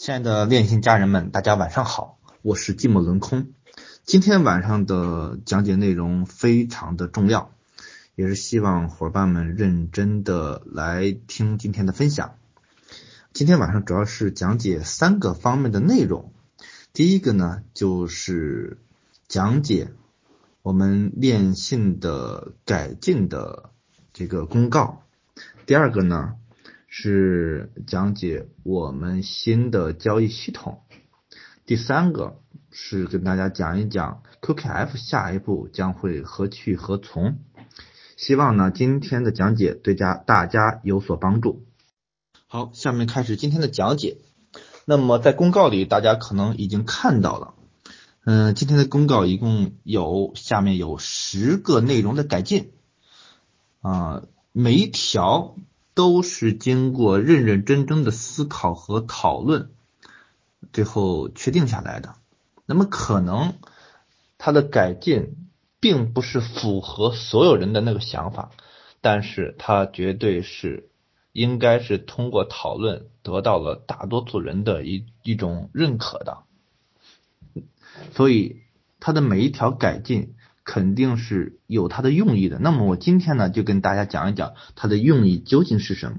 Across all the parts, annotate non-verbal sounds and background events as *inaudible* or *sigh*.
亲爱的练心家人们，大家晚上好，我是寂寞轮空。今天晚上的讲解内容非常的重要，也是希望伙伴们认真的来听今天的分享。今天晚上主要是讲解三个方面的内容，第一个呢就是讲解我们练信的改进的这个公告，第二个呢。是讲解我们新的交易系统。第三个是跟大家讲一讲 QKF 下一步将会何去何从。希望呢今天的讲解对家大家有所帮助。好，下面开始今天的讲解。那么在公告里，大家可能已经看到了，嗯，今天的公告一共有下面有十个内容的改进啊，每一条。都是经过认认真真的思考和讨论，最后确定下来的。那么可能它的改进并不是符合所有人的那个想法，但是它绝对是应该是通过讨论得到了大多数人的一一种认可的。所以它的每一条改进。肯定是有它的用意的。那么我今天呢，就跟大家讲一讲它的用意究竟是什么。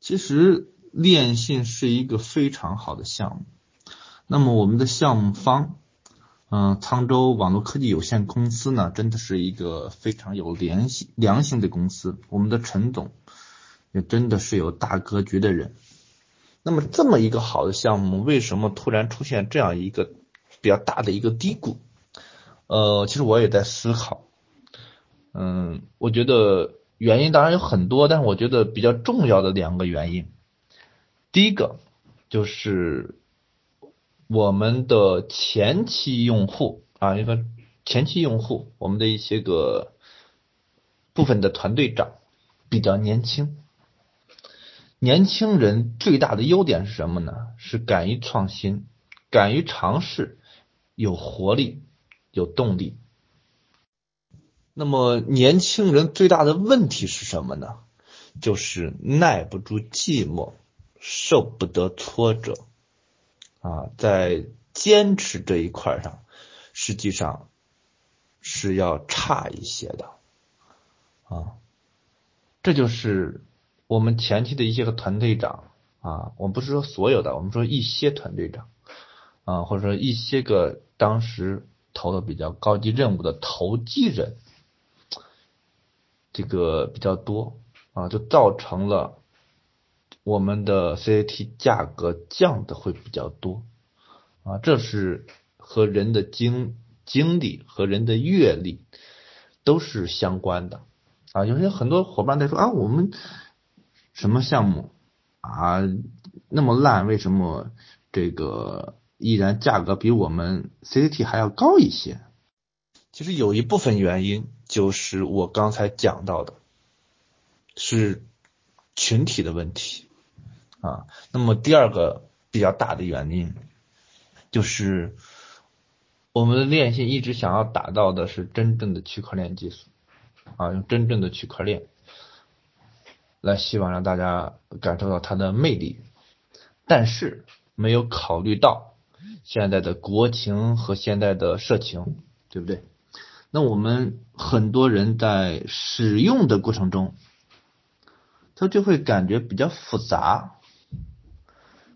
其实链信是一个非常好的项目。那么我们的项目方，嗯，沧州网络科技有限公司呢，真的是一个非常有良心良心的公司。我们的陈总也真的是有大格局的人。那么这么一个好的项目，为什么突然出现这样一个比较大的一个低谷？呃，其实我也在思考，嗯，我觉得原因当然有很多，但是我觉得比较重要的两个原因，第一个就是我们的前期用户啊，一个前期用户，我们的一些个部分的团队长比较年轻，年轻人最大的优点是什么呢？是敢于创新，敢于尝试，有活力。有动力。那么年轻人最大的问题是什么呢？就是耐不住寂寞，受不得挫折啊，在坚持这一块上，实际上是要差一些的啊。这就是我们前期的一些个团队长啊，我们不是说所有的，我们说一些团队长啊，或者说一些个当时。投的比较高级任务的投机人，这个比较多啊，就造成了我们的 CAT 价格降的会比较多啊，这是和人的经经历和人的阅历都是相关的啊。有些很多伙伴在说啊，我们什么项目啊那么烂，为什么这个？依然价格比我们 CCT 还要高一些，其实有一部分原因就是我刚才讲到的，是群体的问题啊。那么第二个比较大的原因，就是我们的链信一直想要打造的是真正的区块链技术啊，用真正的区块链来希望让大家感受到它的魅力，但是没有考虑到。现在的国情和现在的社情，对不对？那我们很多人在使用的过程中，他就会感觉比较复杂，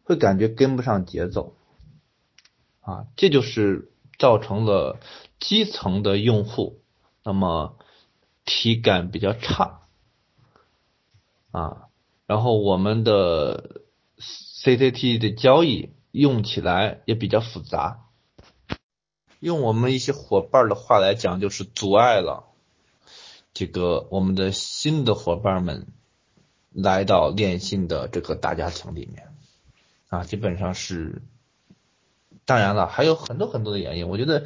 会感觉跟不上节奏，啊，这就是造成了基层的用户那么体感比较差，啊，然后我们的 CCT 的交易。用起来也比较复杂，用我们一些伙伴的话来讲，就是阻碍了这个我们的新的伙伴们来到练信的这个大家庭里面啊，基本上是，当然了，还有很多很多的原因，我觉得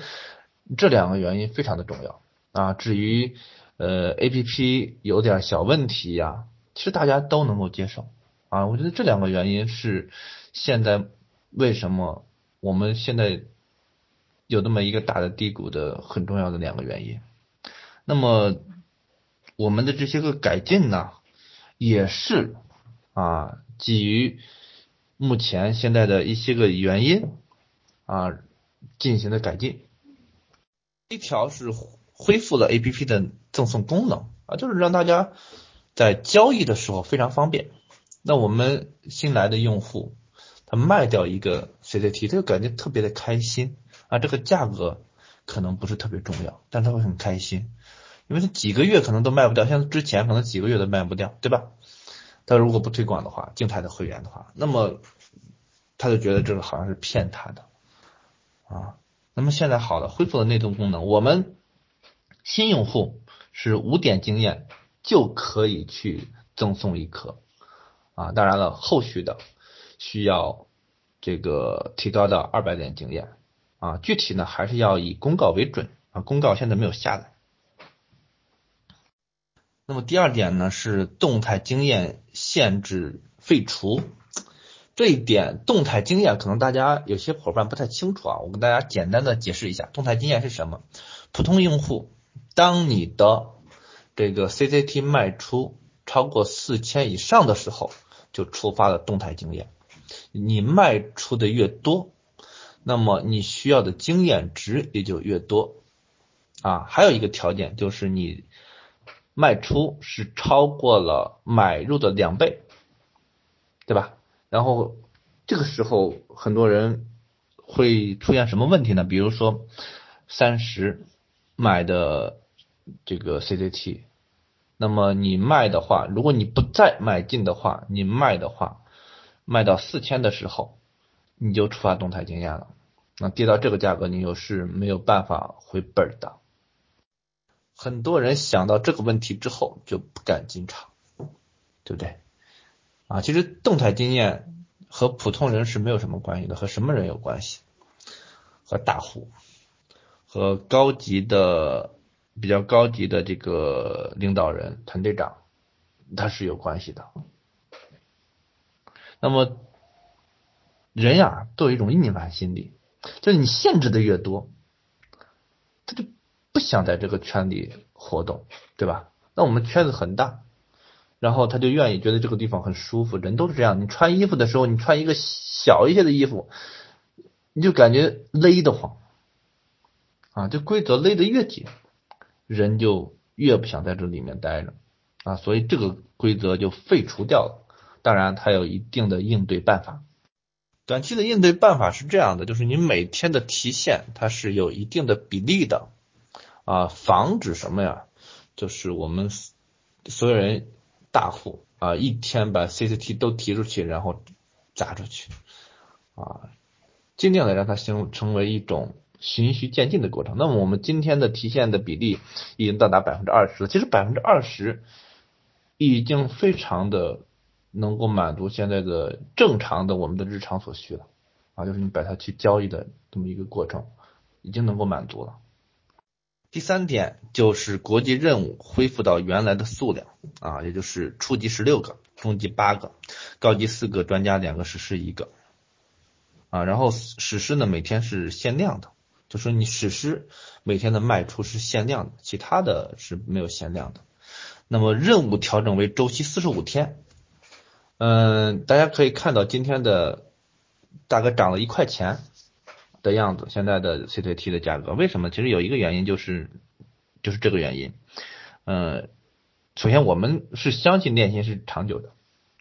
这两个原因非常的重要啊。至于呃 A P P 有点小问题呀，其实大家都能够接受啊。我觉得这两个原因是现在。为什么我们现在有这么一个大的低谷的很重要的两个原因？那么我们的这些个改进呢，也是啊基于目前现在的一些个原因啊进行的改进。一条是恢复了 A P P 的赠送功能啊，就是让大家在交易的时候非常方便。那我们新来的用户，他卖掉一个 C C T，他就感觉特别的开心啊。这个价格可能不是特别重要，但他会很开心，因为他几个月可能都卖不掉，像之前可能几个月都卖不掉，对吧？他如果不推广的话，静态的会员的话，那么他就觉得这个好像是骗他的啊。那么现在好了，恢复了内动功能，我们新用户是五点经验就可以去赠送一颗啊，当然了，后续的需要这个提高到二百点经验啊，具体呢还是要以公告为准啊，公告现在没有下来。那么第二点呢是动态经验限制废除。这一点动态经验可能大家有些伙伴不太清楚啊，我跟大家简单的解释一下，动态经验是什么？普通用户，当你的这个 CCT 卖出超过四千以上的时候，就触发了动态经验。你卖出的越多，那么你需要的经验值也就越多啊。还有一个条件就是你卖出是超过了买入的两倍，对吧？然后这个时候很多人会出现什么问题呢？比如说三十买的这个 CCT，那么你卖的话，如果你不再买进的话，你卖的话，卖到四千的时候，你就触发动态经验了。那跌到这个价格，你又是没有办法回本的。很多人想到这个问题之后就不敢进场，对不对？啊，其实动态经验和普通人是没有什么关系的，和什么人有关系？和大户，和高级的、比较高级的这个领导人、团队长，他是有关系的。那么人呀，都有一种逆反心理，就是你限制的越多，他就不想在这个圈里活动，对吧？那我们圈子很大。然后他就愿意觉得这个地方很舒服，人都是这样。你穿衣服的时候，你穿一个小一些的衣服，你就感觉勒得慌啊。这规则勒得越紧，人就越不想在这里面待着啊。所以这个规则就废除掉了。当然，它有一定的应对办法。短期的应对办法是这样的，就是你每天的提现它是有一定的比例的啊，防止什么呀？就是我们所有人。大户啊，一天把 CCT 都提出去，然后砸出去啊，尽量的让它形成为一种循序渐进的过程。那么我们今天的提现的比例已经到达百分之二十了，其实百分之二十已经非常的能够满足现在的正常的我们的日常所需了啊，就是你把它去交易的这么一个过程，已经能够满足了。第三点就是国际任务恢复到原来的数量啊，也就是初级十六个，中级八个，高级四个，专家两个，史诗一个啊。然后史诗呢每天是限量的，就说你史诗每天的卖出是限量的，其他的是没有限量的。那么任务调整为周期四十五天，嗯，大家可以看到今天的大概涨了一块钱。的样子，现在的 C T T 的价格为什么？其实有一个原因就是，就是这个原因。嗯，首先我们是相信链心是长久的，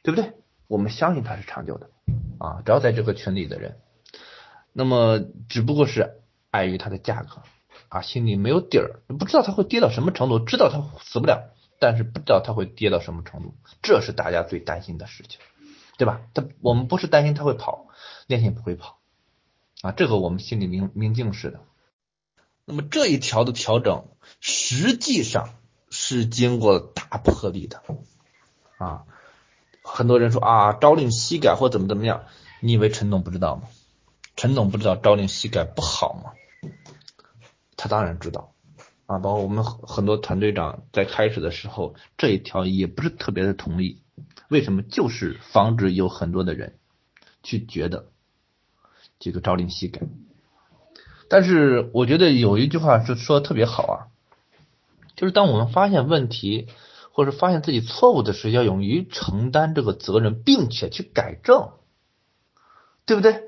对不对？我们相信它是长久的啊，只要在这个群里的人，那么只不过是碍于它的价格啊，心里没有底儿，不知道它会跌到什么程度，知道它死不了，但是不知道它会跌到什么程度，这是大家最担心的事情，对吧？它我们不是担心它会跑，链心不会跑。啊，这个我们心里明明镜似的。那么这一条的调整，实际上是经过大破力的啊。很多人说啊，朝令夕改或怎么怎么样，你以为陈总不知道吗？陈总不知道朝令夕改不好吗？他当然知道啊。包括我们很多团队长在开始的时候，这一条也不是特别的同意。为什么？就是防止有很多的人去觉得。这个朝令夕改，但是我觉得有一句话是说的特别好啊，就是当我们发现问题或者发现自己错误的时候，要勇于承担这个责任，并且去改正对不对？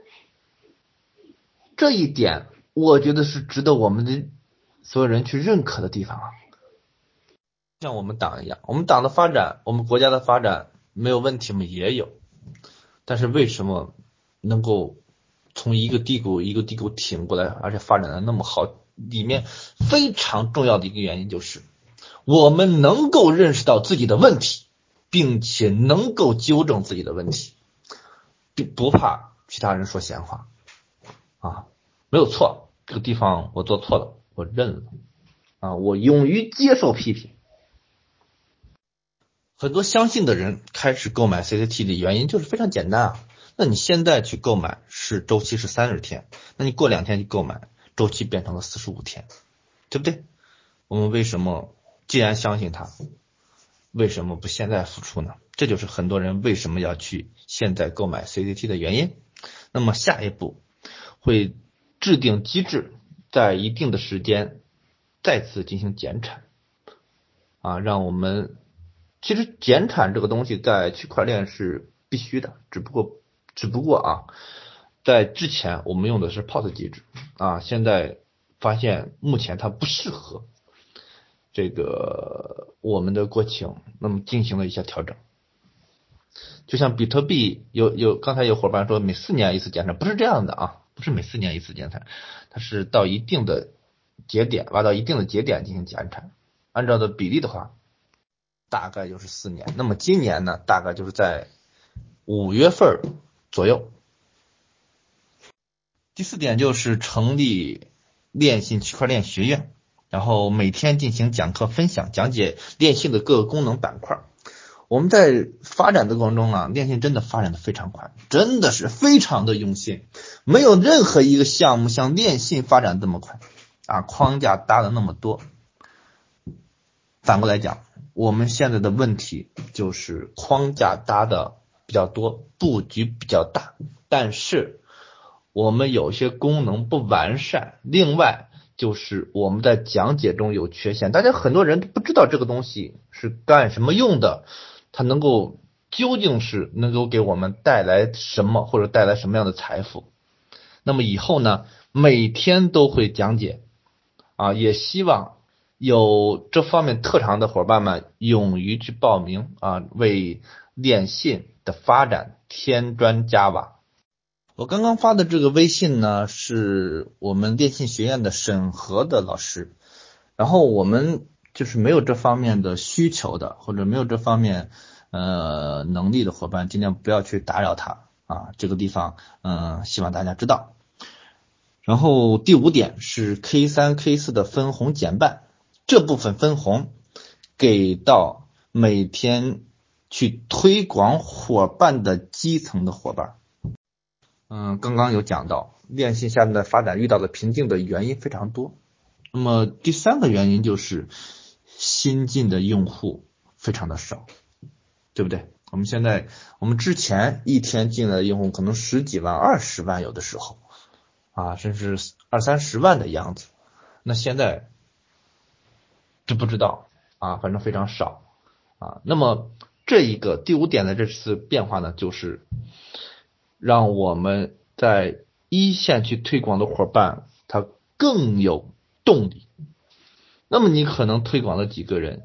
这一点我觉得是值得我们的所有人去认可的地方啊。像我们党一样，我们党的发展，我们国家的发展没有问题吗？也有，但是为什么能够从一个低谷一个低谷挺过来，而且发展的那么好？里面非常重要的一个原因就是，我们能够认识到自己的问题，并且能够纠正自己的问题，并不怕其他人说闲话啊，没有错，这个地方我做错了，我认了啊，我勇于接受批评。很多相信的人开始购买 CCT 的原因就是非常简单啊，那你现在去购买是周期是三十天，那你过两天去购买，周期变成了四十五天，对不对？我们为什么既然相信它，为什么不现在付出呢？这就是很多人为什么要去现在购买 CCT 的原因。那么下一步会制定机制，在一定的时间再次进行减产啊，让我们。其实减产这个东西在区块链是必须的，只不过只不过啊，在之前我们用的是 POS 机制啊，现在发现目前它不适合这个我们的国情，那么进行了一下调整。就像比特币有有刚才有伙伴说每四年一次减产，不是这样的啊，不是每四年一次减产，它是到一定的节点挖到一定的节点进行减产，按照的比例的话。大概就是四年，那么今年呢，大概就是在五月份左右。第四点就是成立链信区块链学院，然后每天进行讲课分享，讲解链信的各个功能板块。我们在发展的过程中啊，电信真的发展的非常快，真的是非常的用心，没有任何一个项目像电信发展这么快啊，框架搭的那么多。反过来讲。我们现在的问题就是框架搭的比较多，布局比较大，但是我们有些功能不完善。另外就是我们在讲解中有缺陷，大家很多人都不知道这个东西是干什么用的，它能够究竟是能够给我们带来什么，或者带来什么样的财富。那么以后呢，每天都会讲解啊，也希望。有这方面特长的伙伴们，勇于去报名啊，为电信的发展添砖加瓦。我刚刚发的这个微信呢，是我们电信学院的审核的老师，然后我们就是没有这方面的需求的，或者没有这方面呃能力的伙伴，尽量不要去打扰他啊。这个地方嗯，希望大家知道。然后第五点是 K 三 K 四的分红减半。这部分分红给到每天去推广伙伴的基层的伙伴。嗯，刚刚有讲到链信下面的发展遇到的瓶颈的原因非常多。那么第三个原因就是新进的用户非常的少，对不对？我们现在我们之前一天进来的用户可能十几万、二十万，有的时候啊，甚至二三十万的样子。那现在。知不知道啊？反正非常少啊。那么这一个第五点的这次变化呢，就是让我们在一线去推广的伙伴他更有动力。那么你可能推广了几个人，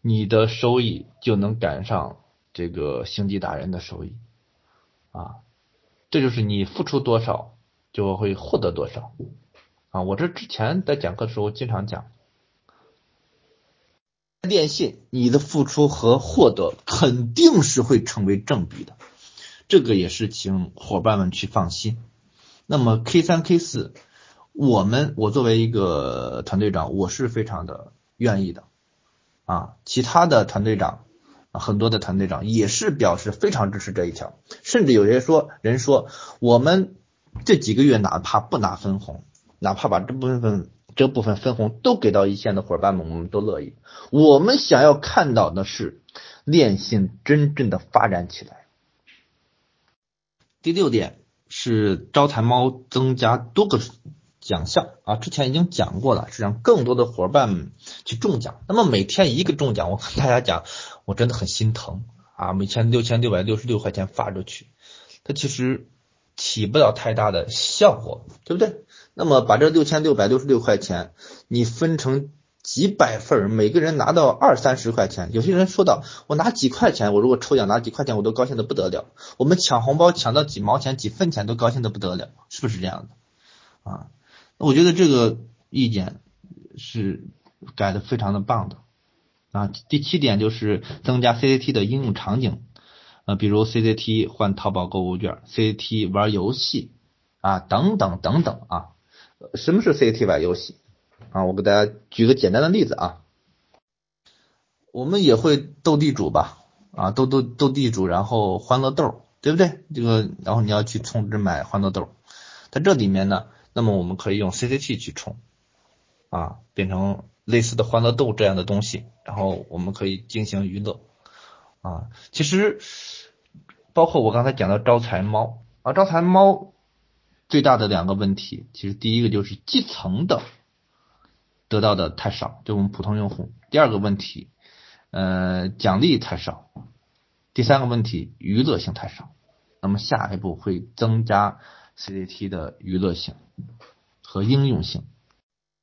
你的收益就能赶上这个星际大人的收益啊。这就是你付出多少就会获得多少啊。我这之前在讲课的时候经常讲。电信，你的付出和获得肯定是会成为正比的，这个也是请伙伴们去放心。那么 K 三 K 四，我们我作为一个团队长，我是非常的愿意的啊。其他的团队长，很多的团队长也是表示非常支持这一条，甚至有些说人说，我们这几个月哪怕不拿分红，哪怕把这部分。这部分分红都给到一线的伙伴们，我们都乐意。我们想要看到的是链信真正的发展起来。第六点是招财猫增加多个奖项啊，之前已经讲过了，是让更多的伙伴们去中奖。那么每天一个中奖，我跟大家讲，我真的很心疼啊，每天六千六百六十六块钱发出去，它其实起不了太大的效果，对不对？那么把这六千六百六十六块钱你分成几百份，每个人拿到二三十块钱。有些人说到我拿几块钱，我如果抽奖拿几块钱，我都高兴的不得了。我们抢红包抢到几毛钱、几分钱都高兴的不得了，是不是这样的？啊，我觉得这个意见是改的非常的棒的啊。第七点就是增加 CCT 的应用场景。呃，比如 CCT 换淘宝购物券，CCT 玩游戏啊，等等等等啊。什么是 CCT 玩游戏啊？我给大家举个简单的例子啊。我们也会斗地主吧？啊，斗斗斗地主，然后欢乐豆，对不对？这个，然后你要去充值买欢乐豆，在这里面呢，那么我们可以用 CCT 去充啊，变成类似的欢乐豆这样的东西，然后我们可以进行娱乐啊。其实。包括我刚才讲的招财猫啊，招财猫最大的两个问题，其实第一个就是基层的得到的太少，就我们普通用户；第二个问题，呃，奖励太少；第三个问题，娱乐性太少。那么下一步会增加 CCT 的娱乐性和应用性。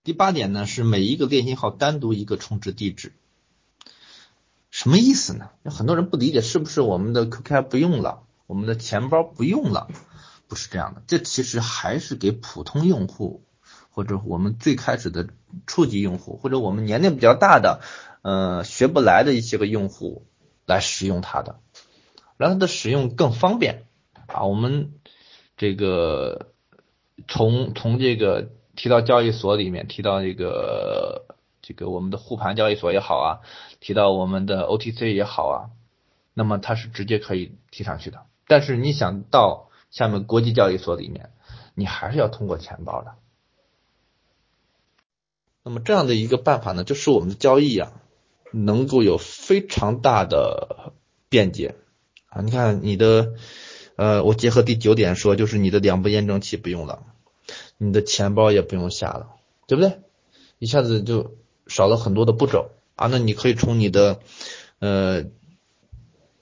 第八点呢，是每一个电信号单独一个充值地址。什么意思呢？有很多人不理解，是不是我们的 QQ 不用了，我们的钱包不用了？不是这样的，这其实还是给普通用户，或者我们最开始的初级用户，或者我们年龄比较大的，呃，学不来的一些个用户来使用它的，让它的使用更方便啊。我们这个从从这个提到交易所里面提到这个。这个我们的护盘交易所也好啊，提到我们的 OTC 也好啊，那么它是直接可以提上去的。但是你想到下面国际交易所里面，你还是要通过钱包的。那么这样的一个办法呢，就是我们的交易啊，能够有非常大的便捷啊。你看你的，呃，我结合第九点说，就是你的两步验证器不用了，你的钱包也不用下了，对不对？一下子就。少了很多的步骤啊，那你可以从你的呃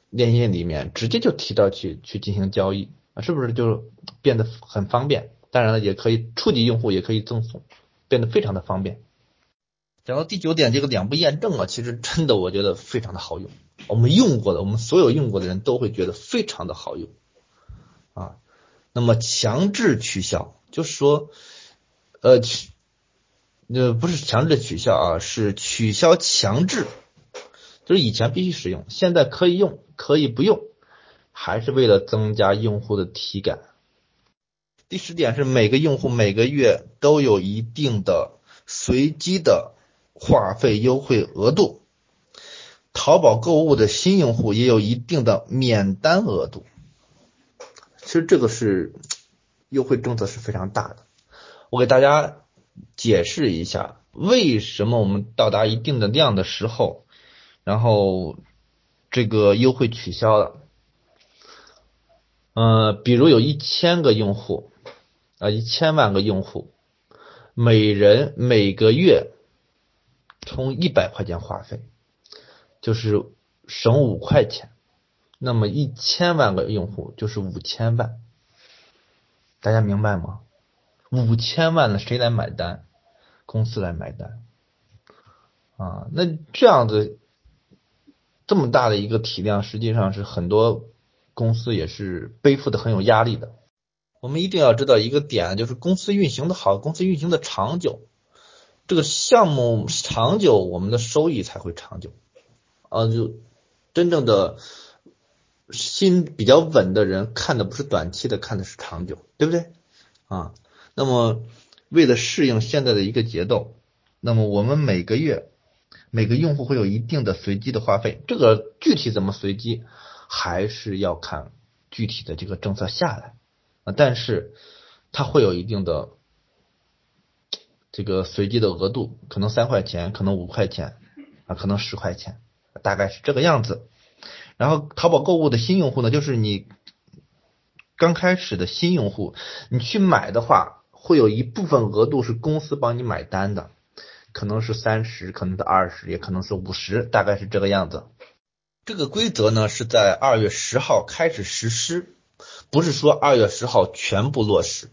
链接里面直接就提到去去进行交易啊，是不是就变得很方便？当然了，也可以初级用户也可以赠送，变得非常的方便。讲到第九点，这个两步验证啊，其实真的我觉得非常的好用，我们用过的，我们所有用过的人都会觉得非常的好用啊。那么强制取消，就是说呃。取呃，不是强制取消啊，是取消强制，就是以前必须使用，现在可以用，可以不用，还是为了增加用户的体感。第十点是每个用户每个月都有一定的随机的话费优惠额度，淘宝购物的新用户也有一定的免单额度。其实这个是优惠政策是非常大的，我给大家。解释一下为什么我们到达一定的量的时候，然后这个优惠取消了。呃，比如有一千个用户啊，一千万个用户，每人每个月充一百块钱话费，就是省五块钱。那么一千万个用户就是五千万，大家明白吗？五千万了，谁来买单？公司来买单啊？那这样子这么大的一个体量，实际上是很多公司也是背负的很有压力的。我们一定要知道一个点，就是公司运行的好，公司运行的长久，这个项目长久，我们的收益才会长久啊。就真正的心比较稳的人，看的不是短期的，看的是长久，对不对啊？那么，为了适应现在的一个节奏，那么我们每个月每个用户会有一定的随机的话费，这个具体怎么随机，还是要看具体的这个政策下来啊。但是它会有一定的这个随机的额度，可能三块钱，可能五块钱啊，可能十块钱，大概是这个样子。然后淘宝购物的新用户呢，就是你刚开始的新用户，你去买的话。会有一部分额度是公司帮你买单的，可能是三十，可能是二十，也可能是五十，大概是这个样子。这个规则呢是在二月十号开始实施，不是说二月十号全部落实，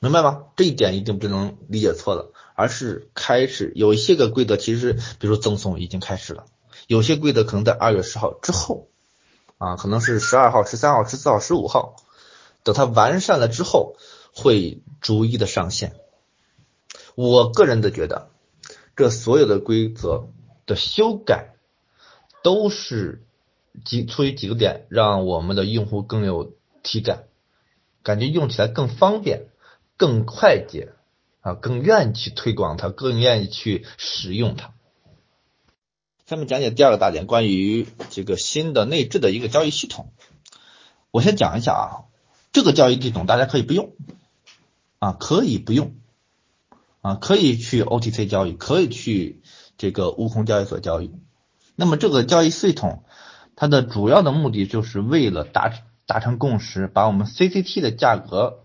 明白吗？这一点一定不能理解错了，而是开始有一些个规则，其实比如赠送已经开始了，有些规则可能在二月十号之后啊，可能是十二号、十三号、十四号、十五号，等它完善了之后，会逐一的上线。我个人的觉得，这所有的规则的修改都是几出于几个点，让我们的用户更有体感，感觉用起来更方便、更快捷啊，更愿意去推广它，更愿意去使用它。下面讲解第二个大点，关于这个新的内置的一个交易系统。我先讲一下啊，这个交易系统大家可以不用啊，可以不用。啊，可以去 OTC 交易，可以去这个悟空交易所交易。那么这个交易系统，它的主要的目的就是为了达达成共识，把我们 CCT 的价格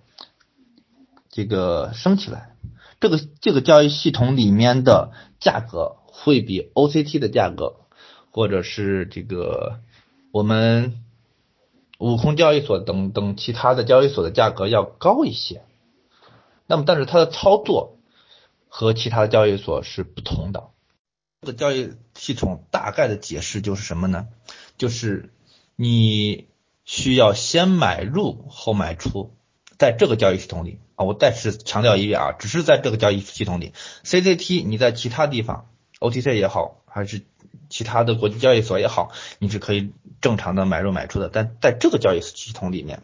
这个升起来。这个这个交易系统里面的价格会比 OCT 的价格，或者是这个我们悟空交易所等等其他的交易所的价格要高一些。那么，但是它的操作。和其他的交易所是不同的。这个交易系统大概的解释就是什么呢？就是你需要先买入后卖出，在这个交易系统里啊，我再次强调一遍啊，只是在这个交易系统里，CCT 你在其他地方，OTC 也好，还是其他的国际交易所也好，你是可以正常的买入买出的。但在这个交易系统里面，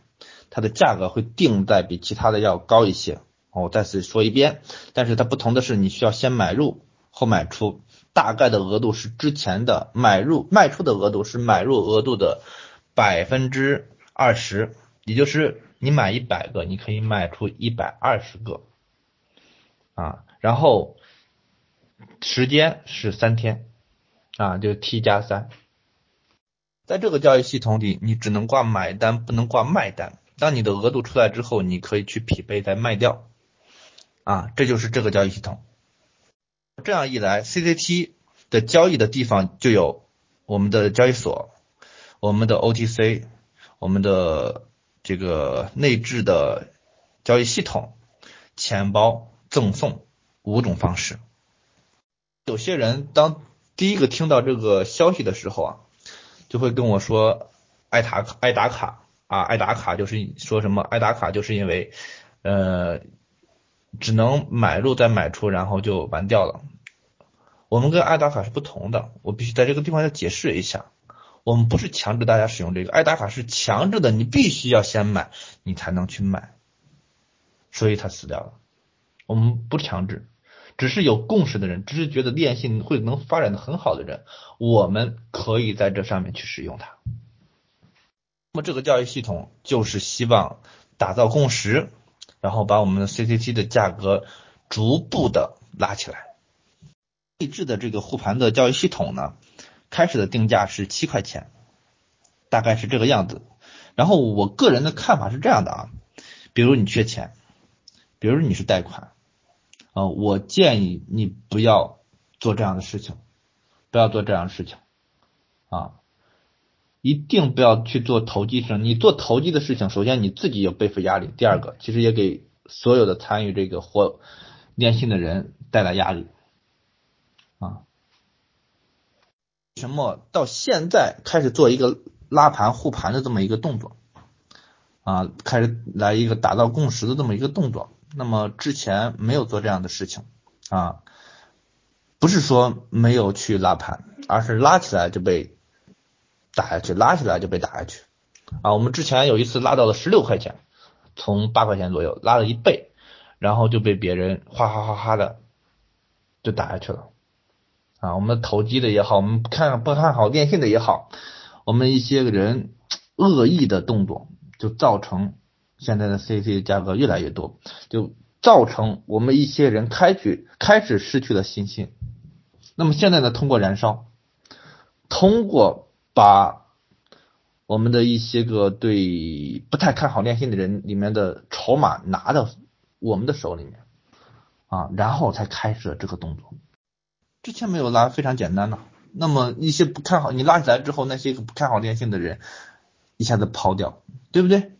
它的价格会定在比其他的要高一些。我再次说一遍，但是它不同的是，你需要先买入后卖出，大概的额度是之前的买入卖出的额度是买入额度的百分之二十，也就是你买一百个，你可以卖出一百二十个啊，然后时间是三天啊，就 T 加三，在这个交易系统里，你只能挂买单，不能挂卖单。当你的额度出来之后，你可以去匹配再卖掉。啊，这就是这个交易系统。这样一来，CCT 的交易的地方就有我们的交易所、我们的 OTC、我们的这个内置的交易系统、钱包、赠送五种方式。有些人当第一个听到这个消息的时候啊，就会跟我说爱打，爱打卡啊，爱打卡就是说什么爱打卡，就是因为呃。只能买入再买出，然后就完掉了。我们跟爱打卡是不同的，我必须在这个地方要解释一下。我们不是强制大家使用这个，爱打卡是强制的，你必须要先买，你才能去买，所以它死掉了。我们不强制，只是有共识的人，只是觉得链信会能发展的很好的人，我们可以在这上面去使用它。那么这个交易系统就是希望打造共识。然后把我们的 CCT 的价格逐步的拉起来。内置的这个护盘的交易系统呢，开始的定价是七块钱，大概是这个样子。然后我个人的看法是这样的啊，比如你缺钱，比如你是贷款，啊，我建议你不要做这样的事情，不要做这样的事情，啊。一定不要去做投机事，你做投机的事情，首先你自己有背负压力，第二个其实也给所有的参与这个或练信的人带来压力啊。什么到现在开始做一个拉盘护盘的这么一个动作啊，开始来一个打造共识的这么一个动作，那么之前没有做这样的事情啊，不是说没有去拉盘，而是拉起来就被。打下去，拉起来就被打下去啊！我们之前有一次拉到了十六块钱，从八块钱左右拉了一倍，然后就被别人哗哗哗哗的就打下去了啊！我们投机的也好，我们看不看好电信的也好，我们一些个人恶意的动作，就造成现在的 C C 价格越来越多，就造成我们一些人开始开始失去了信心。那么现在呢，通过燃烧，通过。把我们的一些个对不太看好电信的人里面的筹码拿到我们的手里面啊，然后才开始了这个动作。之前没有拉，非常简单呐。那么一些不看好你拉起来之后，那些个不看好电信的人一下子抛掉，对不对？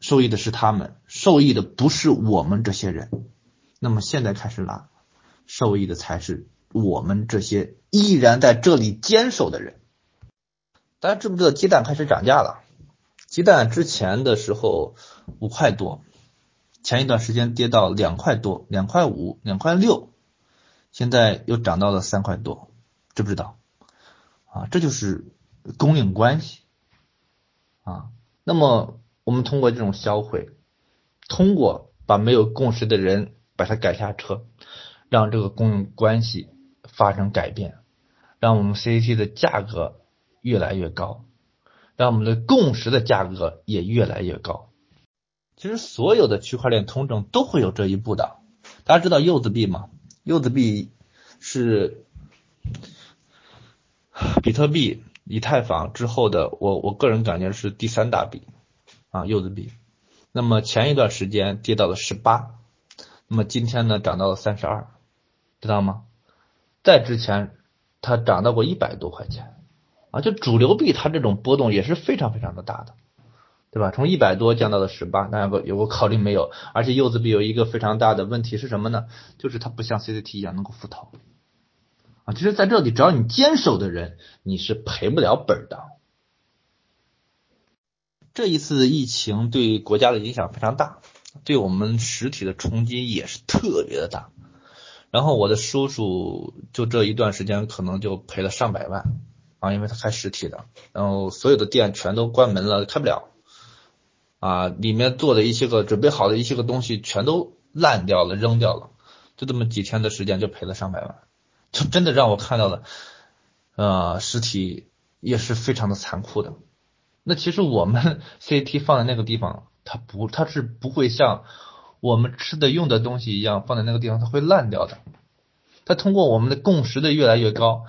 受益的是他们，受益的不是我们这些人。那么现在开始拉，受益的才是我们这些依然在这里坚守的人。大家知不知道鸡蛋开始涨价了？鸡蛋之前的时候五块多，前一段时间跌到两块多，两块五，两块六，现在又涨到了三块多，知不知道？啊，这就是供应关系啊。那么我们通过这种销毁，通过把没有共识的人把他赶下车，让这个供应关系发生改变，让我们 CCT 的价格越来越高，让我们的共识的价格也越来越高。其实所有的区块链通证都会有这一步的。大家知道柚子币吗？柚子币是。比特币、以太坊之后的我，我个人感觉是第三大币啊，柚子币。那么前一段时间跌到了十八，那么今天呢涨到了三十二，知道吗？在之前它涨到过一百多块钱啊，就主流币它这种波动也是非常非常的大的，对吧？从一百多降到了十八，大家有有个考虑没有？而且柚子币有一个非常大的问题是什么呢？就是它不像 CCT 一样能够复投。啊，其实在这里，只要你坚守的人，你是赔不了本的。这一次疫情对国家的影响非常大，对我们实体的冲击也是特别的大。然后我的叔叔就这一段时间可能就赔了上百万啊，因为他开实体的，然后所有的店全都关门了，开不了啊，里面做的一些个准备好的一些个东西全都烂掉了，扔掉了，就这么几天的时间就赔了上百万。就真的让我看到了，呃，实体也是非常的残酷的。那其实我们 *laughs* CT 放在那个地方，它不，它是不会像我们吃的用的东西一样放在那个地方，它会烂掉的。它通过我们的共识的越来越高，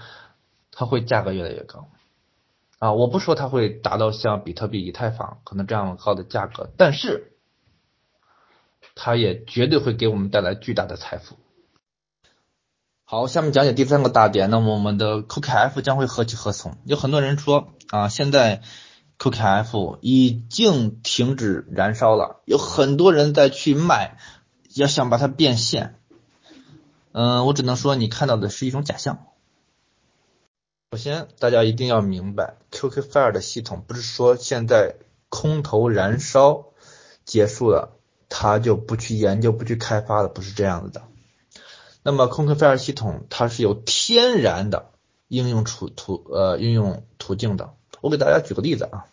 它会价格越来越高。啊，我不说它会达到像比特币、以太坊可能这样高的价格，但是它也绝对会给我们带来巨大的财富。好，下面讲解第三个大点。那么我们的 QKF 将会何去何从？有很多人说啊，现在 QKF 已经停止燃烧了，有很多人在去卖，要想把它变现。嗯，我只能说你看到的是一种假象。首先，大家一定要明白，QKFire 的系统不是说现在空投燃烧结束了，它就不去研究、不去开发了，不是这样子的。那么空壳 Fire 系统它是有天然的应用途途呃应用途径的。我给大家举个例子啊，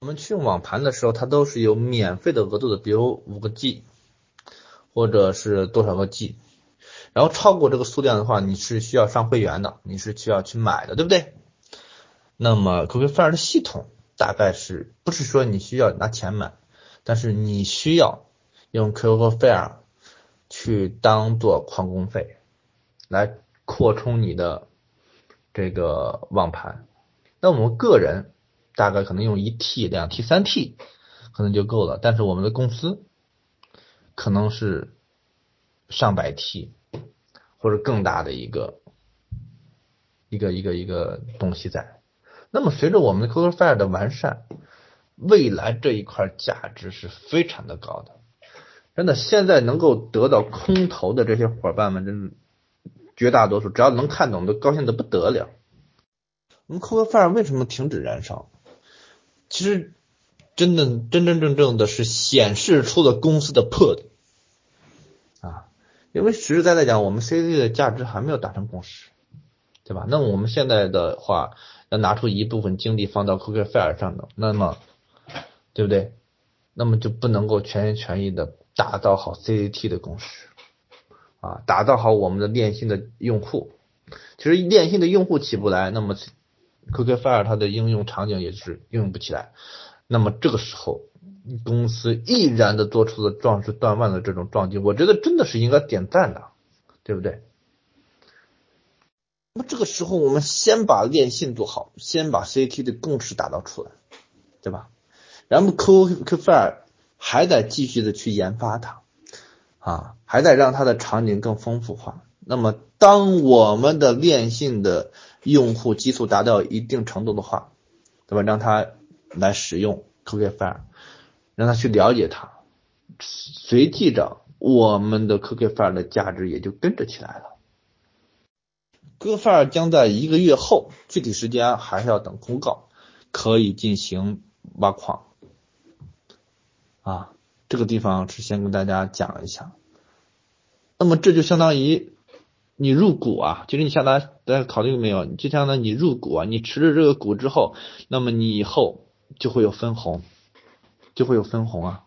我们去网盘的时候，它都是有免费的额度的，比如五个 G 或者是多少个 G，然后超过这个数量的话，你是需要上会员的，你是需要去买的，对不对？那么 QQ f i r 的系统大概是不是说你需要拿钱买，但是你需要用 QQ f i r 去当做矿工费，来扩充你的这个网盘。那我们个人大概可能用一 T、两 T、三 T 可能就够了，但是我们的公司可能是上百 T 或者更大的一个一个一个一个东西在。那么随着我们的 QQ Fire 的完善，未来这一块价值是非常的高的。真的，现在能够得到空投的这些伙伴们，真的绝大多数，只要能看懂，都高兴的不得了。我们 QQ Fire 为什么停止燃烧？其实，真的真真正正的是显示出了公司的魄力啊！因为实实在在讲，我们 CZ 的价值还没有达成共识，对吧？那我们现在的话，要拿出一部分精力放到 QQ Fire 上的，那么，对不对？那么就不能够全心全意的。打造好 CCT 的共识啊，打造好我们的链信的用户。其实链信的用户起不来，那么 QQ Fire 它的应用场景也是应用不起来。那么这个时候，公司毅然的做出了壮士断腕的这种壮举，我觉得真的是应该点赞的，对不对？那么这个时候，我们先把链信做好，先把 CCT 的共识打造出来，对吧？然后 QQ Fire。还得继续的去研发它，啊，还得让它的场景更丰富化。那么，当我们的链信的用户基数达到一定程度的话，对吧？让他来使用 Cookie Fire，让他去了解它，随即着我们的 Cookie Fire 的价值也就跟着起来了。QQ 范儿将在一个月后，具体时间还是要等公告，可以进行挖矿。啊，这个地方是先跟大家讲一下。那么这就相当于你入股啊，其实你下单大家考虑没有？就相当于你入股啊，你持着这个股之后，那么你以后就会有分红，就会有分红啊。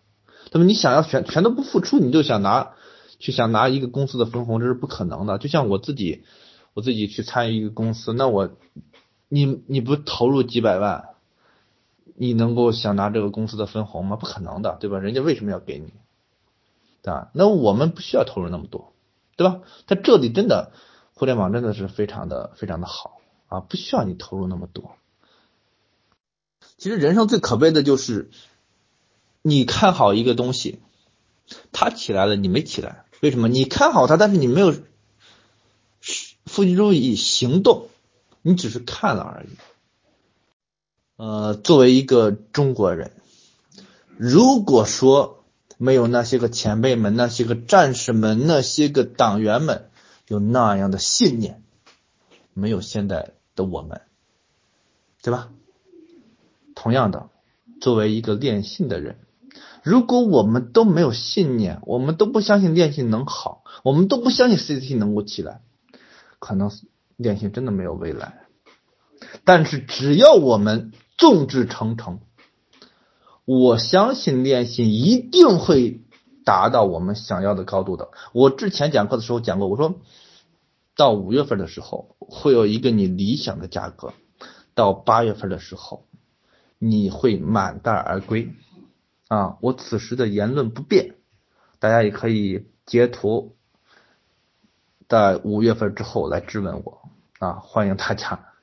那么你想要全全都不付出，你就想拿去想拿一个公司的分红，这是不可能的。就像我自己。我自己去参与一个公司，那我，你你不投入几百万，你能够想拿这个公司的分红吗？不可能的，对吧？人家为什么要给你？对吧？那我们不需要投入那么多，对吧？在这里真的，互联网真的是非常的非常的好啊，不需要你投入那么多。其实人生最可悲的就是，你看好一个东西，它起来了，你没起来，为什么？你看好它，但是你没有。付诸于行动，你只是看了而已。呃，作为一个中国人，如果说没有那些个前辈们、那些个战士们、那些个党员们有那样的信念，没有现在的我们，对吧？同样的，作为一个练信的人，如果我们都没有信念，我们都不相信练信能好，我们都不相信 CCT 能够起来。可能练信真的没有未来，但是只要我们众志成城，我相信练信一定会达到我们想要的高度的。我之前讲课的时候讲过，我说到五月份的时候会有一个你理想的价格，到八月份的时候你会满袋而归啊！我此时的言论不变，大家也可以截图。在五月份之后来质问我啊，欢迎大家。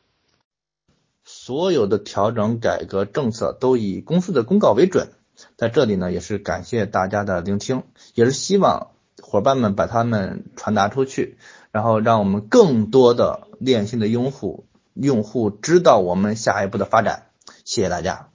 所有的调整改革政策都以公司的公告为准，在这里呢也是感谢大家的聆听，也是希望伙伴们把他们传达出去，然后让我们更多的链信的用户用户知道我们下一步的发展。谢谢大家。